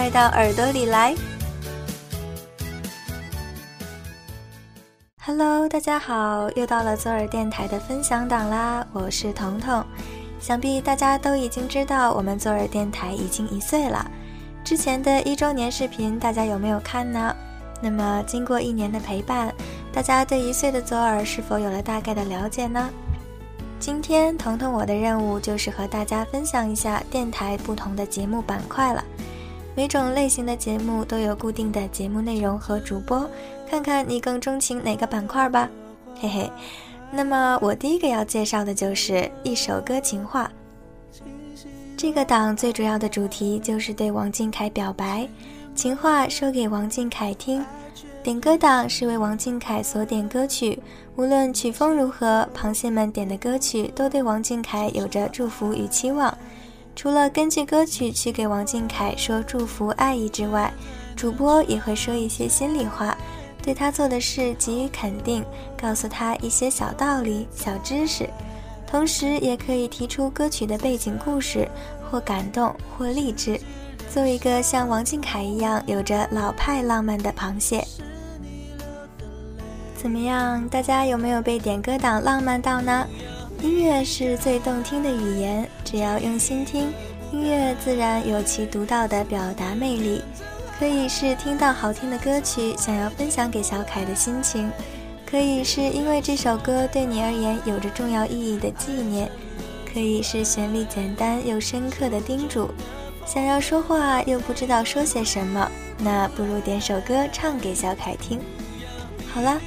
快到耳朵里来！Hello，大家好，又到了左耳电台的分享档啦，我是彤彤。想必大家都已经知道，我们左耳电台已经一岁了。之前的一周年视频，大家有没有看呢？那么经过一年的陪伴，大家对一岁的左耳是否有了大概的了解呢？今天彤彤我的任务就是和大家分享一下电台不同的节目板块了。每种类型的节目都有固定的节目内容和主播，看看你更钟情哪个板块吧，嘿嘿。那么我第一个要介绍的就是一首歌情话。这个档最主要的主题就是对王俊凯表白，情话说给王俊凯听。点歌档是为王俊凯所点歌曲，无论曲风如何，螃蟹们点的歌曲都对王俊凯有着祝福与期望。除了根据歌曲去给王俊凯说祝福爱意之外，主播也会说一些心里话，对他做的事给予肯定，告诉他一些小道理、小知识，同时也可以提出歌曲的背景故事，或感动，或励志，做一个像王俊凯一样有着老派浪漫的螃蟹。怎么样，大家有没有被点歌党浪漫到呢？音乐是最动听的语言，只要用心听，音乐自然有其独到的表达魅力。可以是听到好听的歌曲，想要分享给小凯的心情；可以是因为这首歌对你而言有着重要意义的纪念；可以是旋律简单又深刻的叮嘱。想要说话又不知道说些什么，那不如点首歌唱给小凯听。好了。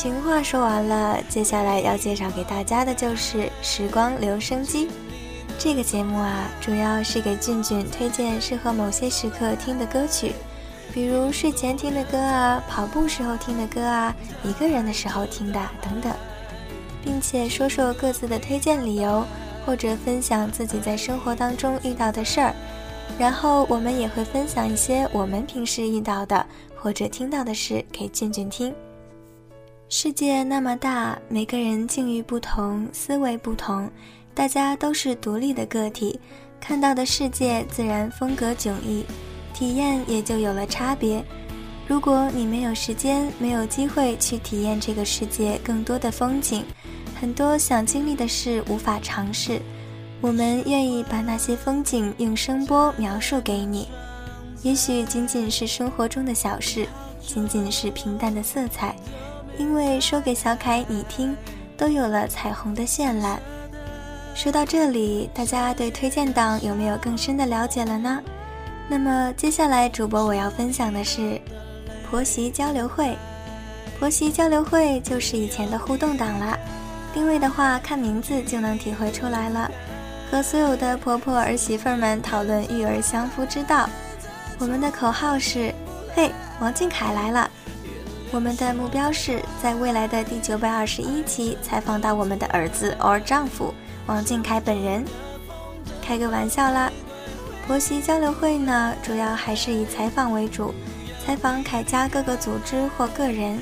情话说完了，接下来要介绍给大家的就是《时光留声机》这个节目啊，主要是给俊俊推荐适合某些时刻听的歌曲，比如睡前听的歌啊，跑步时候听的歌啊，一个人的时候听的等等，并且说说各自的推荐理由，或者分享自己在生活当中遇到的事儿，然后我们也会分享一些我们平时遇到的或者听到的事给俊俊听。世界那么大，每个人境遇不同，思维不同，大家都是独立的个体，看到的世界自然风格迥异，体验也就有了差别。如果你没有时间，没有机会去体验这个世界更多的风景，很多想经历的事无法尝试，我们愿意把那些风景用声波描述给你。也许仅仅是生活中的小事，仅仅是平淡的色彩。因为说给小凯你听，都有了彩虹的绚烂。说到这里，大家对推荐档有没有更深的了解了呢？那么接下来主播我要分享的是婆媳交流会。婆媳交流会就是以前的互动档啦。定位的话，看名字就能体会出来了。和所有的婆婆儿媳妇们讨论育儿相夫之道。我们的口号是：嘿，王俊凯来了。我们的目标是在未来的第九百二十一期采访到我们的儿子 or 丈夫王俊凯本人。开个玩笑啦，婆媳交流会呢，主要还是以采访为主，采访凯家各个组织或个人。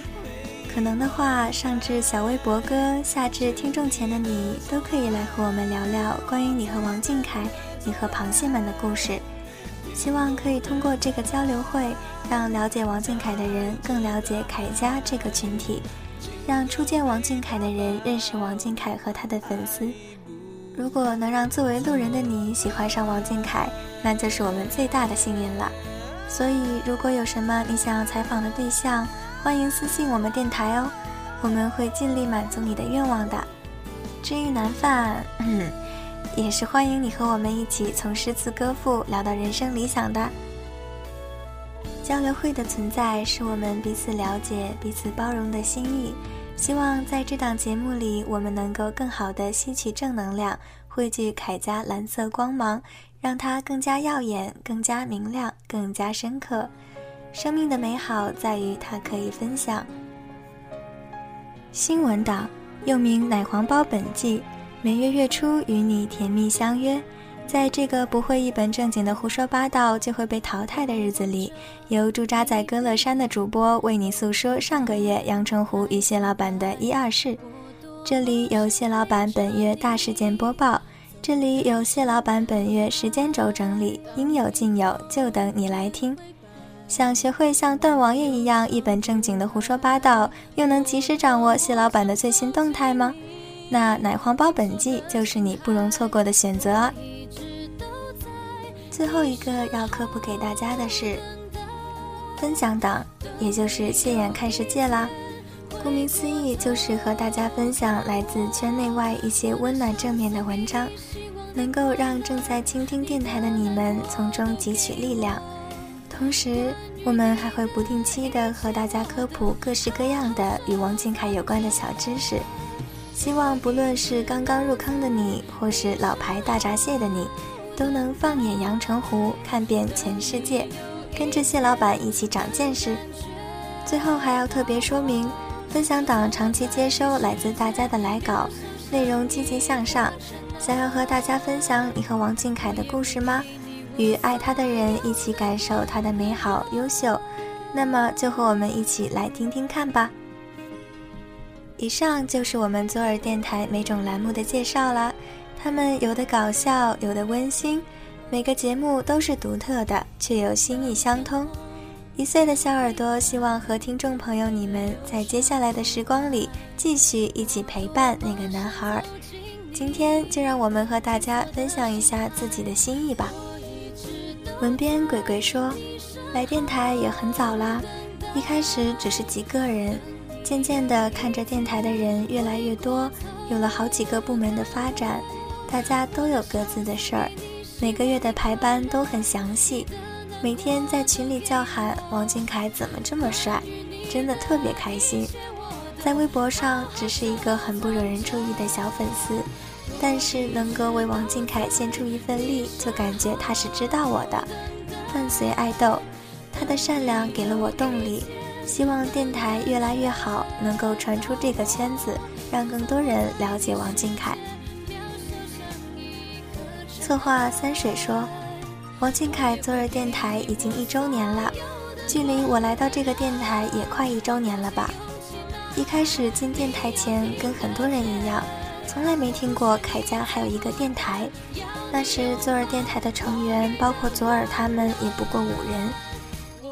可能的话，上至小微博哥，下至听众前的你，都可以来和我们聊聊关于你和王俊凯、你和螃蟹们的故事。希望可以通过这个交流会，让了解王俊凯的人更了解凯家这个群体，让初见王俊凯的人认识王俊凯和他的粉丝。如果能让作为路人的你喜欢上王俊凯，那就是我们最大的幸运了。所以，如果有什么你想要采访的对象，欢迎私信我们电台哦，我们会尽力满足你的愿望的。至于男饭，嗯。也是欢迎你和我们一起从诗词歌赋聊到人生理想的。交流会的存在是我们彼此了解、彼此包容的心意。希望在这档节目里，我们能够更好的吸取正能量，汇聚铠甲蓝色光芒，让它更加耀眼、更加明亮、更加深刻。生命的美好在于它可以分享。新闻档又名奶黄包本纪，每月月初与你甜蜜相约。在这个不会一本正经的胡说八道就会被淘汰的日子里，由驻扎在歌乐山的主播为你诉说上个月阳澄湖与谢老板的一二事。这里有谢老板本月大事件播报，这里有谢老板本月时间轴整理，应有尽有，就等你来听。想学会像段王爷一样一本正经的胡说八道，又能及时掌握谢老板的最新动态吗？那奶黄包本季就是你不容错过的选择！最后一个要科普给大家的是，分享党，也就是谢眼看世界啦。顾名思义，就是和大家分享来自圈内外一些温暖正面的文章，能够让正在倾听电台的你们从中汲取力量。同时，我们还会不定期的和大家科普各式各样的与王俊凯有关的小知识。希望不论是刚刚入坑的你，或是老牌大闸蟹的你。都能放眼阳澄湖，看遍全世界，跟着蟹老板一起长见识。最后还要特别说明，分享党长期接收来自大家的来稿，内容积极向上。想要和大家分享你和王俊凯的故事吗？与爱他的人一起感受他的美好优秀，那么就和我们一起来听听看吧。以上就是我们左耳电台每种栏目的介绍了。他们有的搞笑，有的温馨，每个节目都是独特的，却又心意相通。一岁的小耳朵希望和听众朋友你们在接下来的时光里继续一起陪伴那个男孩。今天就让我们和大家分享一下自己的心意吧。文编鬼鬼说：“来电台也很早啦，一开始只是几个人，渐渐的看着电台的人越来越多，有了好几个部门的发展。”大家都有各自的事儿，每个月的排班都很详细，每天在群里叫喊王俊凯怎么这么帅，真的特别开心。在微博上只是一个很不惹人注意的小粉丝，但是能够为王俊凯献出一份力，就感觉他是知道我的。伴随爱豆，他的善良给了我动力，希望电台越来越好，能够传出这个圈子，让更多人了解王俊凯。策划三水说：“王俊凯昨日电台已经一周年了，距离我来到这个电台也快一周年了吧？一开始进电台前，跟很多人一样，从来没听过凯家还有一个电台。那时左耳电台的成员，包括左耳他们也不过五人。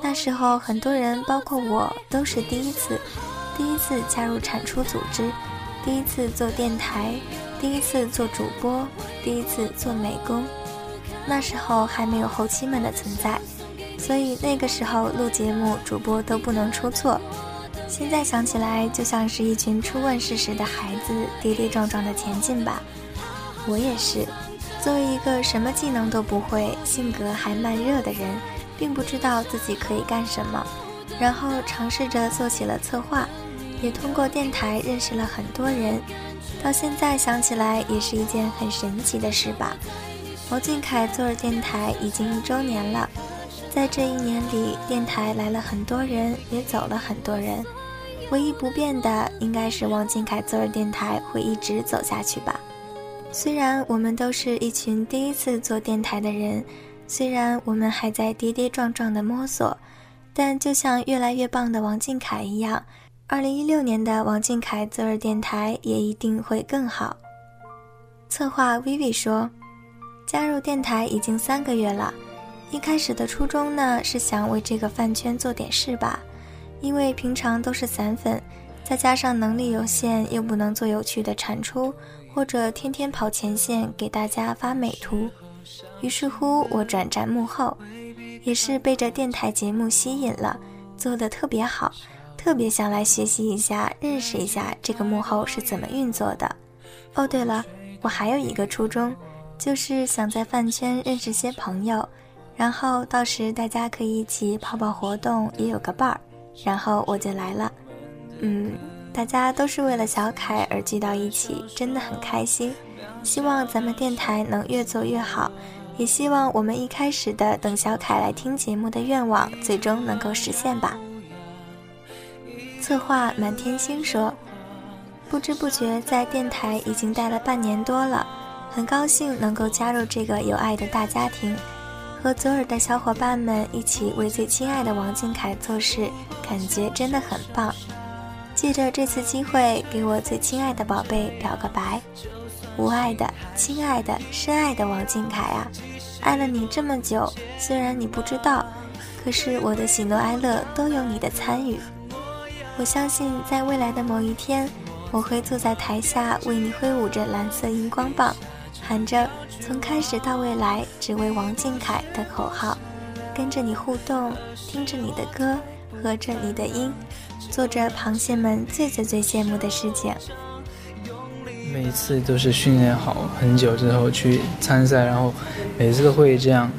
那时候很多人，包括我，都是第一次，第一次加入产出组织，第一次做电台。”第一次做主播，第一次做美工，那时候还没有后期们的存在，所以那个时候录节目，主播都不能出错。现在想起来，就像是一群初问世时的孩子，跌跌撞撞的前进吧。我也是，作为一个什么技能都不会、性格还慢热的人，并不知道自己可以干什么，然后尝试着做起了策划，也通过电台认识了很多人。到现在想起来也是一件很神奇的事吧。王俊凯做了电台已经一周年了，在这一年里，电台来了很多人，也走了很多人。唯一不变的，应该是王俊凯做了电台会一直走下去吧。虽然我们都是一群第一次做电台的人，虽然我们还在跌跌撞撞的摸索，但就像越来越棒的王俊凯一样。二零一六年的王俊凯择日电台也一定会更好。策划 Vivi 说：“加入电台已经三个月了，一开始的初衷呢是想为这个饭圈做点事吧，因为平常都是散粉，再加上能力有限，又不能做有趣的产出，或者天天跑前线给大家发美图，于是乎我转战幕后，也是被这电台节目吸引了，做的特别好。”特别想来学习一下，认识一下这个幕后是怎么运作的。哦，对了，我还有一个初衷，就是想在饭圈认识些朋友，然后到时大家可以一起跑跑活动，也有个伴儿。然后我就来了。嗯，大家都是为了小凯而聚到一起，真的很开心。希望咱们电台能越做越好，也希望我们一开始的等小凯来听节目的愿望最终能够实现吧。策划满天星说：“不知不觉在电台已经待了半年多了，很高兴能够加入这个有爱的大家庭。”和左耳的小伙伴们一起为最亲爱的王俊凯做事，感觉真的很棒。借着这次机会，给我最亲爱的宝贝表个白，无爱的、亲爱的、深爱的王俊凯啊，爱了你这么久，虽然你不知道，可是我的喜怒哀乐都有你的参与。我相信在未来的某一天，我会坐在台下为你挥舞着蓝色荧光棒。喊着“从开始到未来，只为王俊凯”的口号，跟着你互动，听着你的歌，合着你的音，做着螃蟹们最最最羡慕的事情。每次都是训练好很久之后去参赛，然后每次都会这样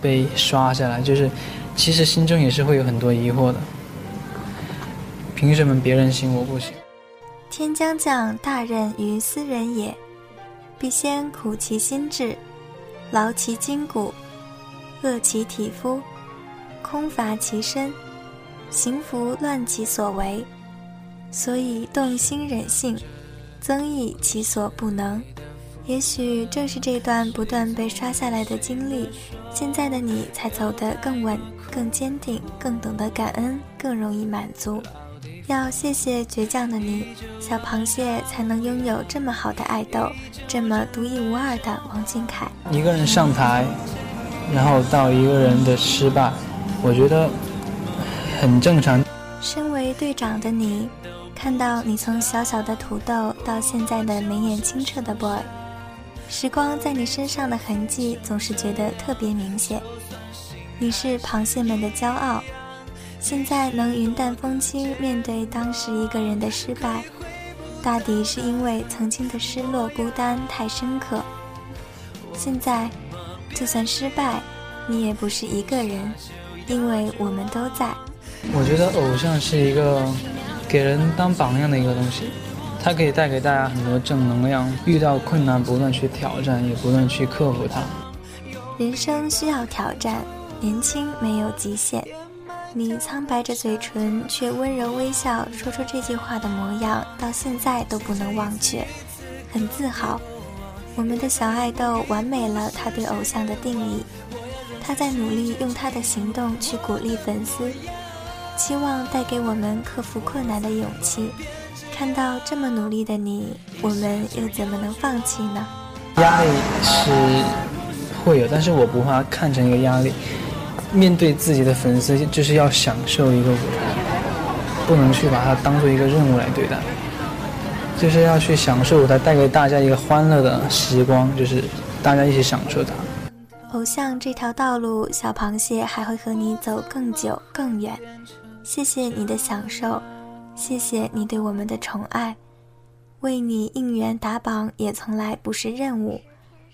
被刷下来，就是其实心中也是会有很多疑惑的。凭什么别人行我不行？天将降大任于斯人也。必先苦其心志，劳其筋骨，饿其体肤，空乏其身，行拂乱其所为，所以动心忍性，增益其所不能。也许正是这段不断被刷下来的经历，现在的你才走得更稳、更坚定、更懂得感恩、更容易满足。要谢谢倔强的你，小螃蟹才能拥有这么好的爱豆，这么独一无二的王俊凯。一个人上台，然后到一个人的失败，我觉得很正常。身为队长的你，看到你从小小的土豆到现在的眉眼清澈的 boy，时光在你身上的痕迹总是觉得特别明显。你是螃蟹们的骄傲。现在能云淡风轻面对当时一个人的失败，大抵是因为曾经的失落孤单太深刻。现在，就算失败，你也不是一个人，因为我们都在。我觉得偶像是一个给人当榜样的一个东西，它可以带给大家很多正能量。遇到困难，不断去挑战，也不断去克服它。人生需要挑战，年轻没有极限。你苍白着嘴唇，却温柔微笑，说出这句话的模样，到现在都不能忘却，很自豪。我们的小爱豆完美了他对偶像的定义，他在努力用他的行动去鼓励粉丝，期望带给我们克服困难的勇气。看到这么努力的你，我们又怎么能放弃呢？压力是会有，但是我不怕看成一个压力。面对自己的粉丝，就是要享受一个舞台，不能去把它当做一个任务来对待，就是要去享受舞台，带给大家一个欢乐的时光，就是大家一起享受它。偶像这条道路，小螃蟹还会和你走更久更远。谢谢你的享受，谢谢你对我们的宠爱，为你应援打榜也从来不是任务，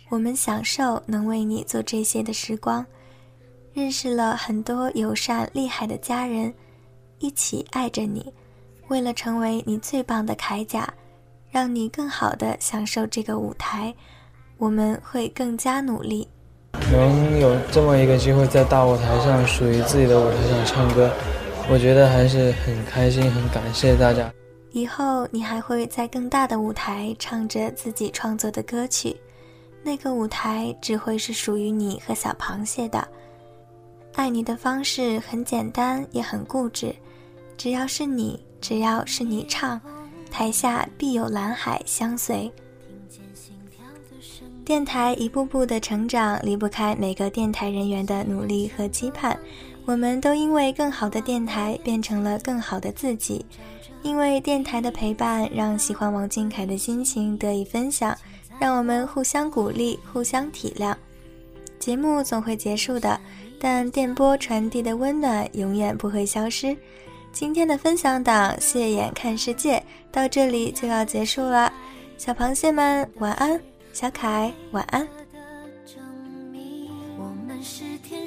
我们享受能为你做这些的时光。认识了很多友善厉害的家人，一起爱着你，为了成为你最棒的铠甲，让你更好的享受这个舞台，我们会更加努力。能有这么一个机会在大舞台上，属于自己的舞台上唱歌，我觉得还是很开心，很感谢大家。以后你还会在更大的舞台唱着自己创作的歌曲，那个舞台只会是属于你和小螃蟹的。爱你的方式很简单，也很固执。只要是你，只要是你唱，台下必有蓝海相随。电台一步步的成长，离不开每个电台人员的努力和期盼。我们都因为更好的电台，变成了更好的自己。因为电台的陪伴，让喜欢王俊凯的心情得以分享，让我们互相鼓励，互相体谅。节目总会结束的。但电波传递的温暖永远不会消失。今天的分享档《谢眼看世界》到这里就要结束了，小螃蟹们晚安，小凯晚安。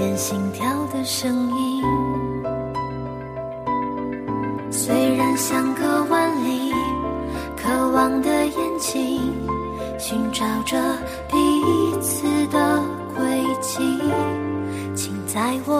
连心跳的声音。虽然相隔万里，渴望的眼睛寻找着彼此的轨迹，请在我